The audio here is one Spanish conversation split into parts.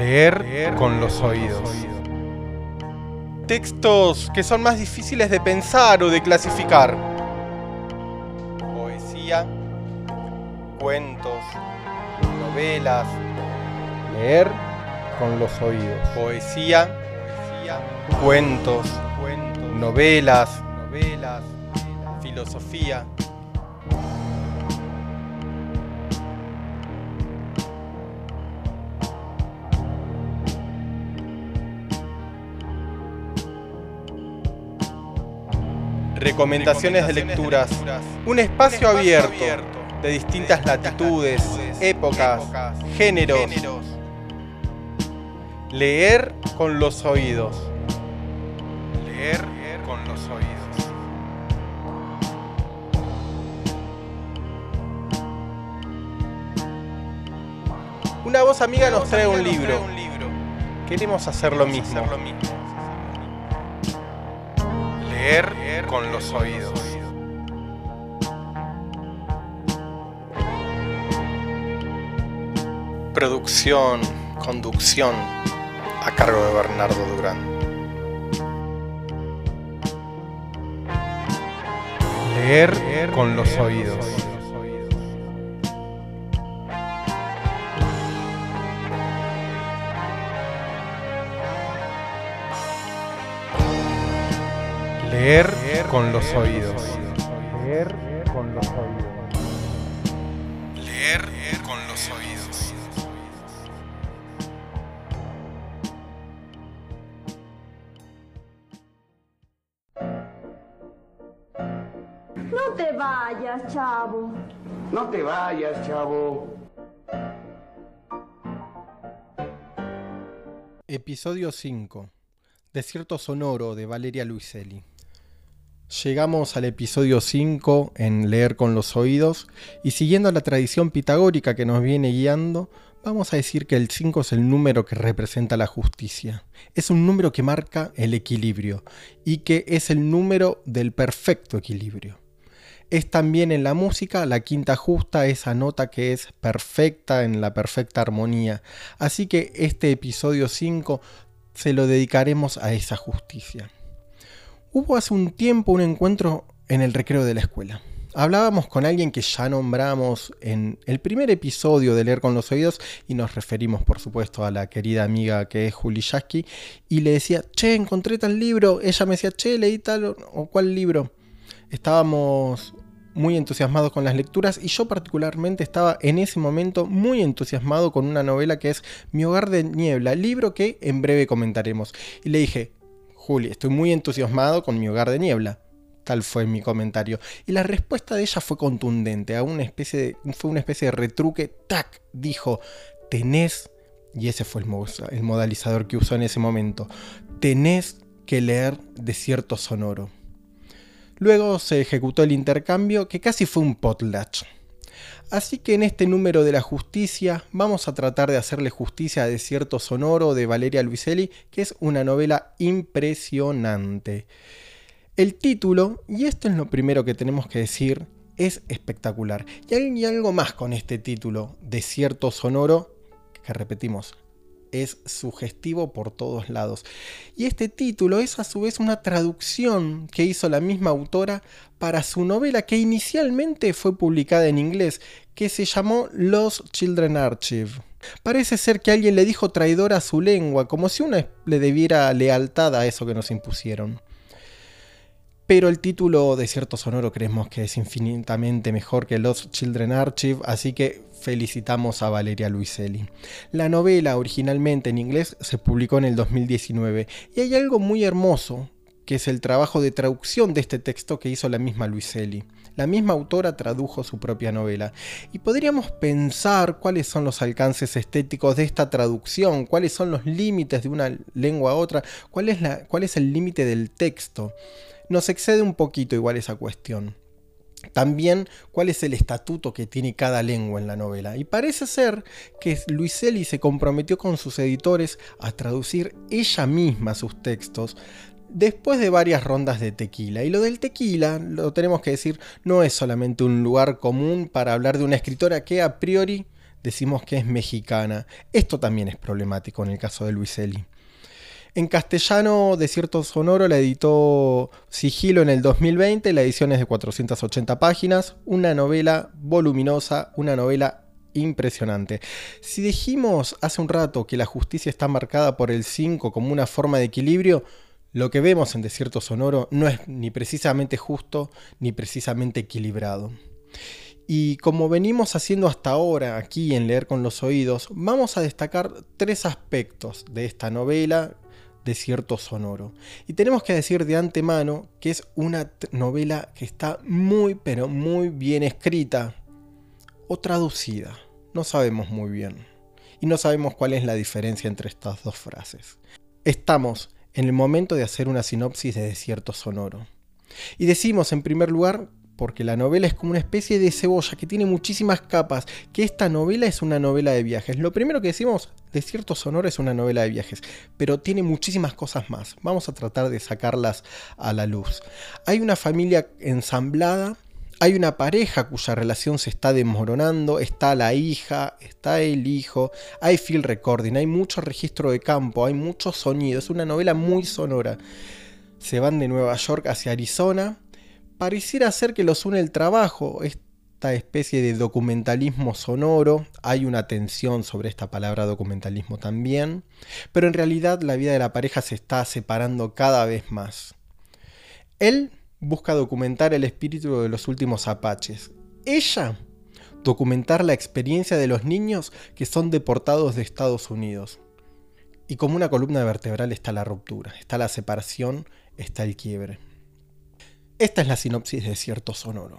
Leer con los oídos. Textos que son más difíciles de pensar o de clasificar. Poesía, cuentos, novelas. Leer con los oídos. Poesía, cuentos, novelas, novelas, filosofía. Recomendaciones de lecturas. Un espacio abierto de distintas latitudes, épocas, géneros. Leer con los oídos. Leer con los oídos. Una voz amiga nos trae un libro. Queremos hacer lo mismo. Leer con los oídos. Producción, conducción, a cargo de Bernardo Durán. Leer con los oídos. Leer con los oídos. Leer con los oídos. Leer con los oídos. No te vayas, chavo. No te vayas, chavo. Episodio 5. Desierto Sonoro de Valeria Luiselli. Llegamos al episodio 5 en Leer con los Oídos y siguiendo la tradición pitagórica que nos viene guiando, vamos a decir que el 5 es el número que representa la justicia. Es un número que marca el equilibrio y que es el número del perfecto equilibrio. Es también en la música la quinta justa, esa nota que es perfecta en la perfecta armonía. Así que este episodio 5 se lo dedicaremos a esa justicia. Hubo hace un tiempo un encuentro en el recreo de la escuela. Hablábamos con alguien que ya nombramos en el primer episodio de Leer con los Oídos y nos referimos por supuesto a la querida amiga que es Juli Yasky y le decía, che, encontré tal libro. Ella me decía, che, leí tal o cual libro. Estábamos muy entusiasmados con las lecturas y yo particularmente estaba en ese momento muy entusiasmado con una novela que es Mi hogar de niebla, libro que en breve comentaremos. Y le dije, Juli, estoy muy entusiasmado con mi hogar de niebla. Tal fue mi comentario. Y la respuesta de ella fue contundente. Fue una especie de retruque. ¡Tac! Dijo, tenés, y ese fue el, el modalizador que usó en ese momento, tenés que leer Desierto Sonoro. Luego se ejecutó el intercambio que casi fue un potlatch. Así que en este número de la justicia vamos a tratar de hacerle justicia a Desierto Sonoro de Valeria Luiselli, que es una novela impresionante. El título, y esto es lo primero que tenemos que decir, es espectacular. Y hay algo más con este título, Desierto Sonoro, que repetimos, es sugestivo por todos lados. Y este título es a su vez una traducción que hizo la misma autora para su novela que inicialmente fue publicada en inglés, que se llamó Los Children Archive. Parece ser que alguien le dijo traidor a su lengua, como si uno le debiera lealtad a eso que nos impusieron. Pero el título de cierto sonoro creemos que es infinitamente mejor que Los Children Archive, así que felicitamos a Valeria Luiselli. La novela originalmente en inglés se publicó en el 2019 y hay algo muy hermoso que es el trabajo de traducción de este texto que hizo la misma Luiselli. La misma autora tradujo su propia novela. Y podríamos pensar cuáles son los alcances estéticos de esta traducción, cuáles son los límites de una lengua a otra, cuál es, cuál es el límite del texto. Nos excede un poquito igual esa cuestión. También cuál es el estatuto que tiene cada lengua en la novela. Y parece ser que Luiselli se comprometió con sus editores a traducir ella misma sus textos después de varias rondas de tequila. Y lo del tequila, lo tenemos que decir, no es solamente un lugar común para hablar de una escritora que a priori decimos que es mexicana. Esto también es problemático en el caso de Luiselli. En castellano, Desierto Sonoro la editó Sigilo en el 2020, la edición es de 480 páginas, una novela voluminosa, una novela impresionante. Si dijimos hace un rato que la justicia está marcada por el 5 como una forma de equilibrio, lo que vemos en Desierto Sonoro no es ni precisamente justo ni precisamente equilibrado. Y como venimos haciendo hasta ahora aquí en Leer con los Oídos, vamos a destacar tres aspectos de esta novela Desierto Sonoro. Y tenemos que decir de antemano que es una novela que está muy pero muy bien escrita o traducida. No sabemos muy bien. Y no sabemos cuál es la diferencia entre estas dos frases. Estamos en el momento de hacer una sinopsis de Desierto Sonoro. Y decimos en primer lugar porque la novela es como una especie de cebolla que tiene muchísimas capas, que esta novela es una novela de viajes. Lo primero que decimos, Desierto Sonoro es una novela de viajes, pero tiene muchísimas cosas más. Vamos a tratar de sacarlas a la luz. Hay una familia ensamblada, hay una pareja cuya relación se está desmoronando, está la hija, está el hijo, hay field recording, hay mucho registro de campo, hay mucho sonido, es una novela muy sonora. Se van de Nueva York hacia Arizona, pareciera ser que los une el trabajo, esta especie de documentalismo sonoro, hay una tensión sobre esta palabra documentalismo también, pero en realidad la vida de la pareja se está separando cada vez más. Él busca documentar el espíritu de los últimos apaches. Ella documentar la experiencia de los niños que son deportados de Estados Unidos. Y como una columna vertebral está la ruptura, está la separación, está el quiebre. Esta es la sinopsis de Cierto Sonoro.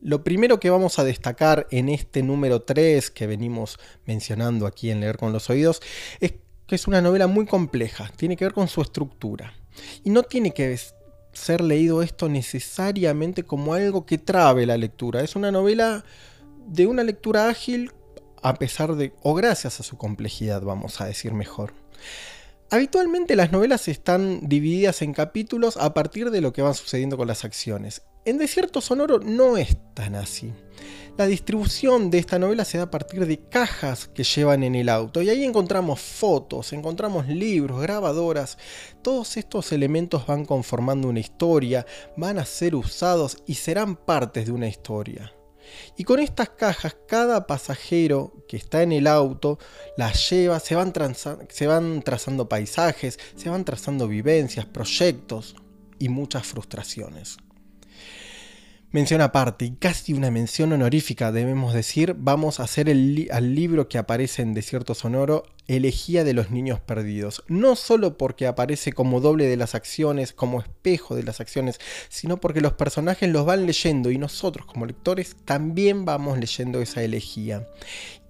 Lo primero que vamos a destacar en este número 3 que venimos mencionando aquí en Leer con los Oídos es que es una novela muy compleja, tiene que ver con su estructura. Y no tiene que ser leído esto necesariamente como algo que trabe la lectura. Es una novela de una lectura ágil a pesar de, o gracias a su complejidad, vamos a decir mejor. Habitualmente las novelas están divididas en capítulos a partir de lo que va sucediendo con las acciones. En Desierto Sonoro no es tan así. La distribución de esta novela se da a partir de cajas que llevan en el auto y ahí encontramos fotos, encontramos libros, grabadoras. Todos estos elementos van conformando una historia, van a ser usados y serán partes de una historia. Y con estas cajas, cada pasajero que está en el auto las lleva, se van, se van trazando paisajes, se van trazando vivencias, proyectos y muchas frustraciones. Mención aparte y casi una mención honorífica, debemos decir, vamos a hacer al libro que aparece en Desierto Sonoro, Elegía de los Niños Perdidos. No solo porque aparece como doble de las acciones, como espejo de las acciones, sino porque los personajes los van leyendo y nosotros como lectores también vamos leyendo esa elegía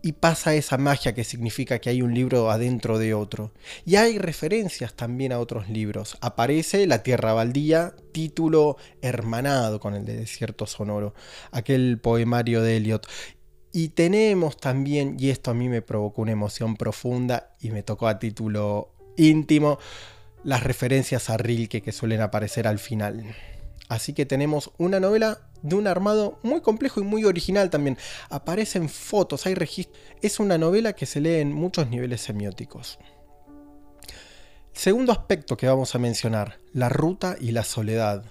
y pasa esa magia que significa que hay un libro adentro de otro. Y hay referencias también a otros libros. Aparece La Tierra Baldía, título hermanado con el de Desierto Sonoro, aquel poemario de Eliot. Y tenemos también, y esto a mí me provocó una emoción profunda y me tocó a título íntimo, las referencias a Rilke que suelen aparecer al final. Así que tenemos una novela de un armado muy complejo y muy original también. Aparecen fotos, hay registros. Es una novela que se lee en muchos niveles semióticos. Segundo aspecto que vamos a mencionar, la ruta y la soledad.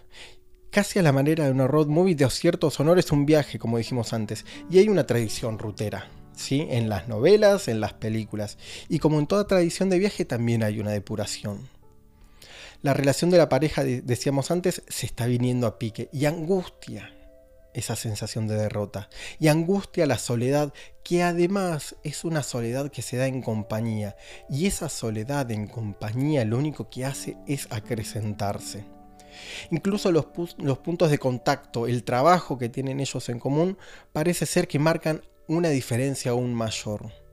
Casi a la manera de una road movie de cierto sonoro es un viaje, como dijimos antes, y hay una tradición rutera. ¿Sí? En las novelas, en las películas. Y como en toda tradición de viaje también hay una depuración la relación de la pareja, decíamos antes, se está viniendo a pique y angustia esa sensación de derrota y angustia la soledad que además es una soledad que se da en compañía y esa soledad en compañía lo único que hace es acrecentarse. Incluso los, los puntos de contacto, el trabajo que tienen ellos en común parece ser que marcan una diferencia aún mayor.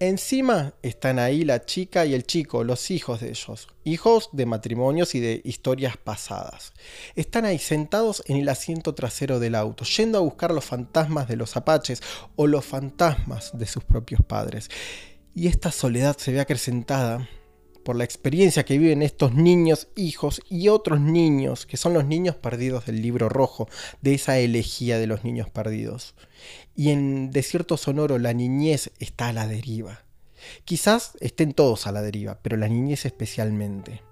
Encima están ahí la chica y el chico, los hijos de ellos, hijos de matrimonios y de historias pasadas. Están ahí sentados en el asiento trasero del auto, yendo a buscar los fantasmas de los apaches o los fantasmas de sus propios padres. Y esta soledad se ve acrecentada por la experiencia que viven estos niños, hijos y otros niños, que son los niños perdidos del libro rojo, de esa elegía de los niños perdidos. Y en Desierto Sonoro la niñez está a la deriva. Quizás estén todos a la deriva, pero la niñez especialmente.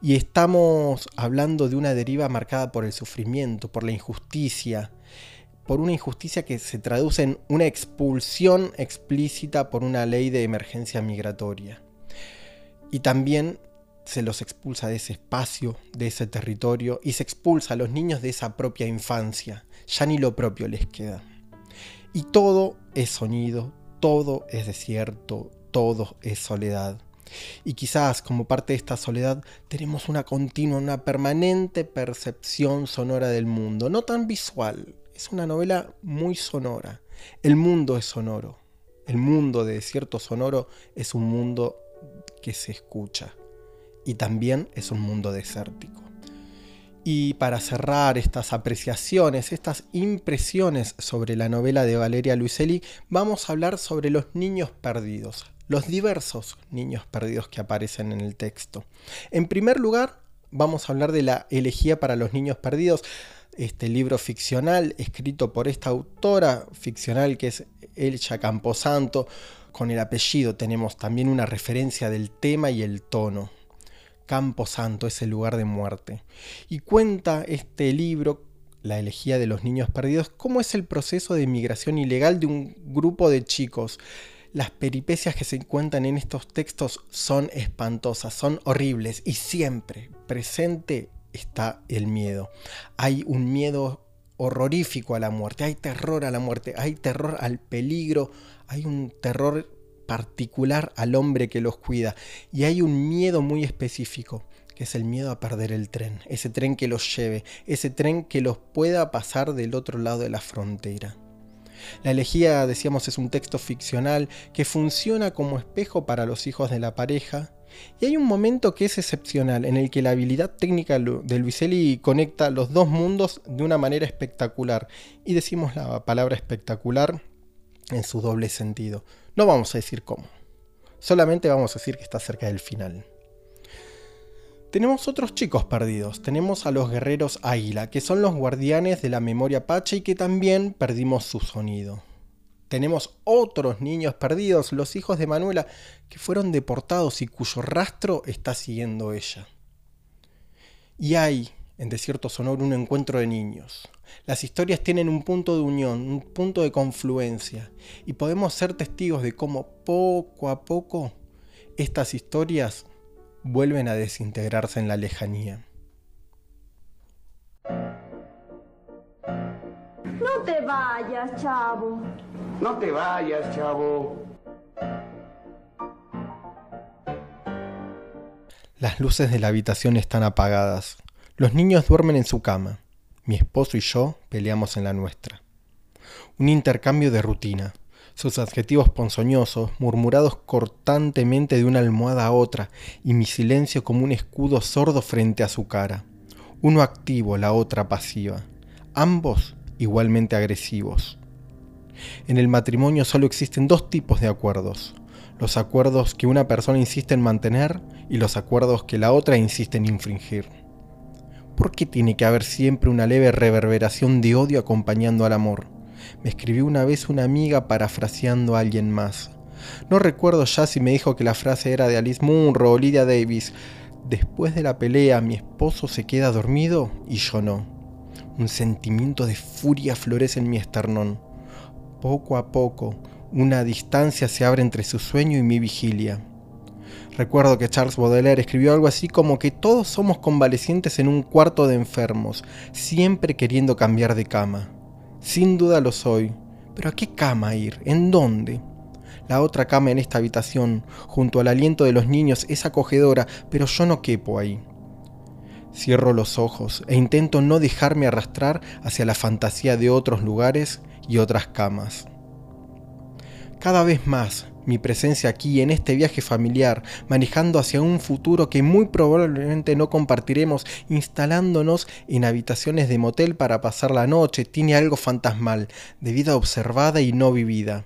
Y estamos hablando de una deriva marcada por el sufrimiento, por la injusticia, por una injusticia que se traduce en una expulsión explícita por una ley de emergencia migratoria. Y también se los expulsa de ese espacio, de ese territorio, y se expulsa a los niños de esa propia infancia. Ya ni lo propio les queda. Y todo es sonido, todo es desierto, todo es soledad. Y quizás como parte de esta soledad tenemos una continua, una permanente percepción sonora del mundo, no tan visual, es una novela muy sonora. El mundo es sonoro. El mundo de Desierto Sonoro es un mundo que se escucha y también es un mundo desértico. Y para cerrar estas apreciaciones, estas impresiones sobre la novela de Valeria Luiselli, vamos a hablar sobre los niños perdidos, los diversos niños perdidos que aparecen en el texto. En primer lugar, vamos a hablar de la elegía para los niños perdidos, este libro ficcional escrito por esta autora ficcional que es Elcha Camposanto. Con el apellido tenemos también una referencia del tema y el tono. Camposanto es el lugar de muerte. Y cuenta este libro la elegía de los niños perdidos, cómo es el proceso de migración ilegal de un grupo de chicos las peripecias que se encuentran en estos textos son espantosas, son horribles y siempre presente está el miedo. Hay un miedo horrorífico a la muerte, hay terror a la muerte, hay terror al peligro, hay un terror particular al hombre que los cuida y hay un miedo muy específico que es el miedo a perder el tren, ese tren que los lleve, ese tren que los pueda pasar del otro lado de la frontera. La elegía, decíamos, es un texto ficcional que funciona como espejo para los hijos de la pareja. Y hay un momento que es excepcional, en el que la habilidad técnica de Luiselli conecta los dos mundos de una manera espectacular. Y decimos la palabra espectacular en su doble sentido. No vamos a decir cómo. Solamente vamos a decir que está cerca del final. Tenemos otros chicos perdidos. Tenemos a los guerreros águila, que son los guardianes de la memoria pache y que también perdimos su sonido. Tenemos otros niños perdidos, los hijos de Manuela, que fueron deportados y cuyo rastro está siguiendo ella. Y hay, en Desierto Sonoro, un encuentro de niños. Las historias tienen un punto de unión, un punto de confluencia, y podemos ser testigos de cómo poco a poco estas historias vuelven a desintegrarse en la lejanía. No te vayas, chavo. No te vayas, chavo. Las luces de la habitación están apagadas. Los niños duermen en su cama. Mi esposo y yo peleamos en la nuestra. Un intercambio de rutina sus adjetivos ponzoñosos, murmurados cortantemente de una almohada a otra, y mi silencio como un escudo sordo frente a su cara. Uno activo, la otra pasiva. Ambos igualmente agresivos. En el matrimonio solo existen dos tipos de acuerdos. Los acuerdos que una persona insiste en mantener y los acuerdos que la otra insiste en infringir. ¿Por qué tiene que haber siempre una leve reverberación de odio acompañando al amor? me escribió una vez una amiga parafraseando a alguien más. No recuerdo ya si me dijo que la frase era de Alice Munro o Lydia Davis. Después de la pelea, mi esposo se queda dormido y yo no. Un sentimiento de furia florece en mi esternón. Poco a poco, una distancia se abre entre su sueño y mi vigilia. Recuerdo que Charles Baudelaire escribió algo así como que todos somos convalecientes en un cuarto de enfermos, siempre queriendo cambiar de cama. Sin duda lo soy. Pero ¿a qué cama ir? ¿En dónde? La otra cama en esta habitación, junto al aliento de los niños, es acogedora, pero yo no quepo ahí. Cierro los ojos e intento no dejarme arrastrar hacia la fantasía de otros lugares y otras camas. Cada vez más mi presencia aquí en este viaje familiar, manejando hacia un futuro que muy probablemente no compartiremos, instalándonos en habitaciones de motel para pasar la noche, tiene algo fantasmal, de vida observada y no vivida.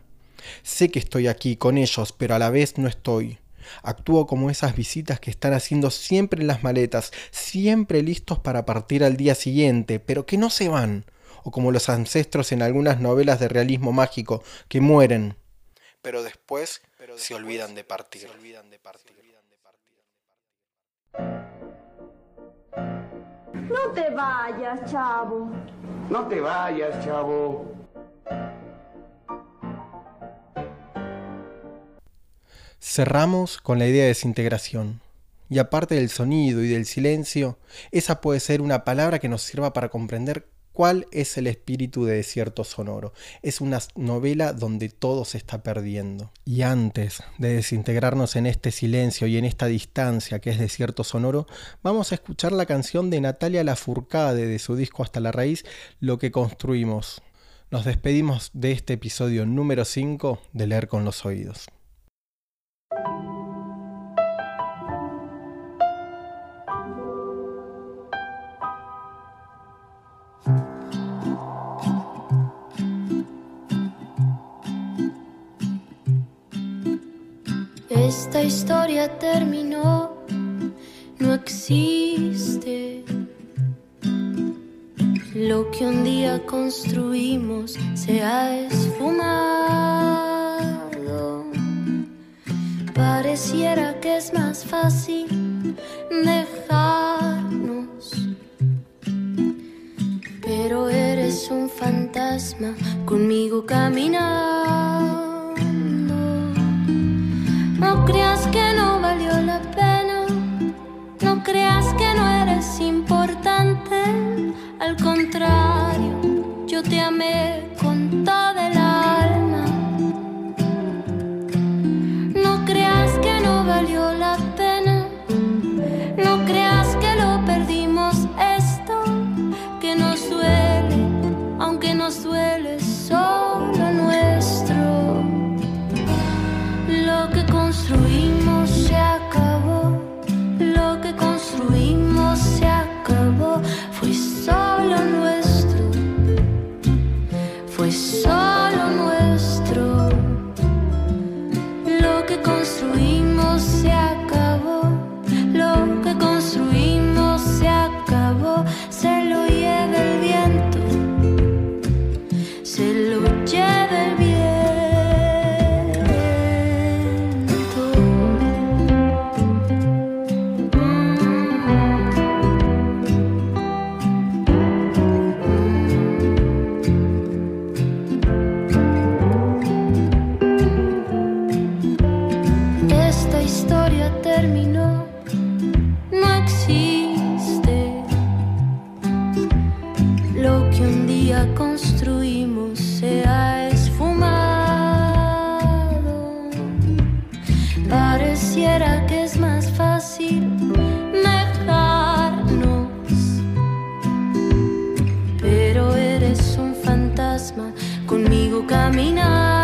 Sé que estoy aquí con ellos, pero a la vez no estoy. Actúo como esas visitas que están haciendo siempre las maletas, siempre listos para partir al día siguiente, pero que no se van, o como los ancestros en algunas novelas de realismo mágico, que mueren, pero después, se, olvidan de partir. No te vayas, chavo. No te vayas, chavo. Cerramos con la idea de desintegración. Y aparte del sonido y del silencio, esa puede ser una palabra que nos sirva para comprender cuál es el espíritu de Desierto Sonoro. Es una novela donde todo se está perdiendo. Y antes de desintegrarnos en este silencio y en esta distancia que es Desierto Sonoro, vamos a escuchar la canción de Natalia Lafourcade de su disco Hasta la Raíz, Lo que construimos. Nos despedimos de este episodio número 5 de Leer con los Oídos. Esta historia terminó, no existe. Lo que un día construimos se ha esfumado. Pareciera que es más fácil dejarnos. Pero eres un fantasma conmigo caminando. No creas que no valió la pena, no creas que no eres importante, al contrario, yo te amé conmigo caminando.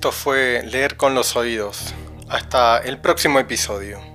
Esto fue Leer con los Oídos. Hasta el próximo episodio.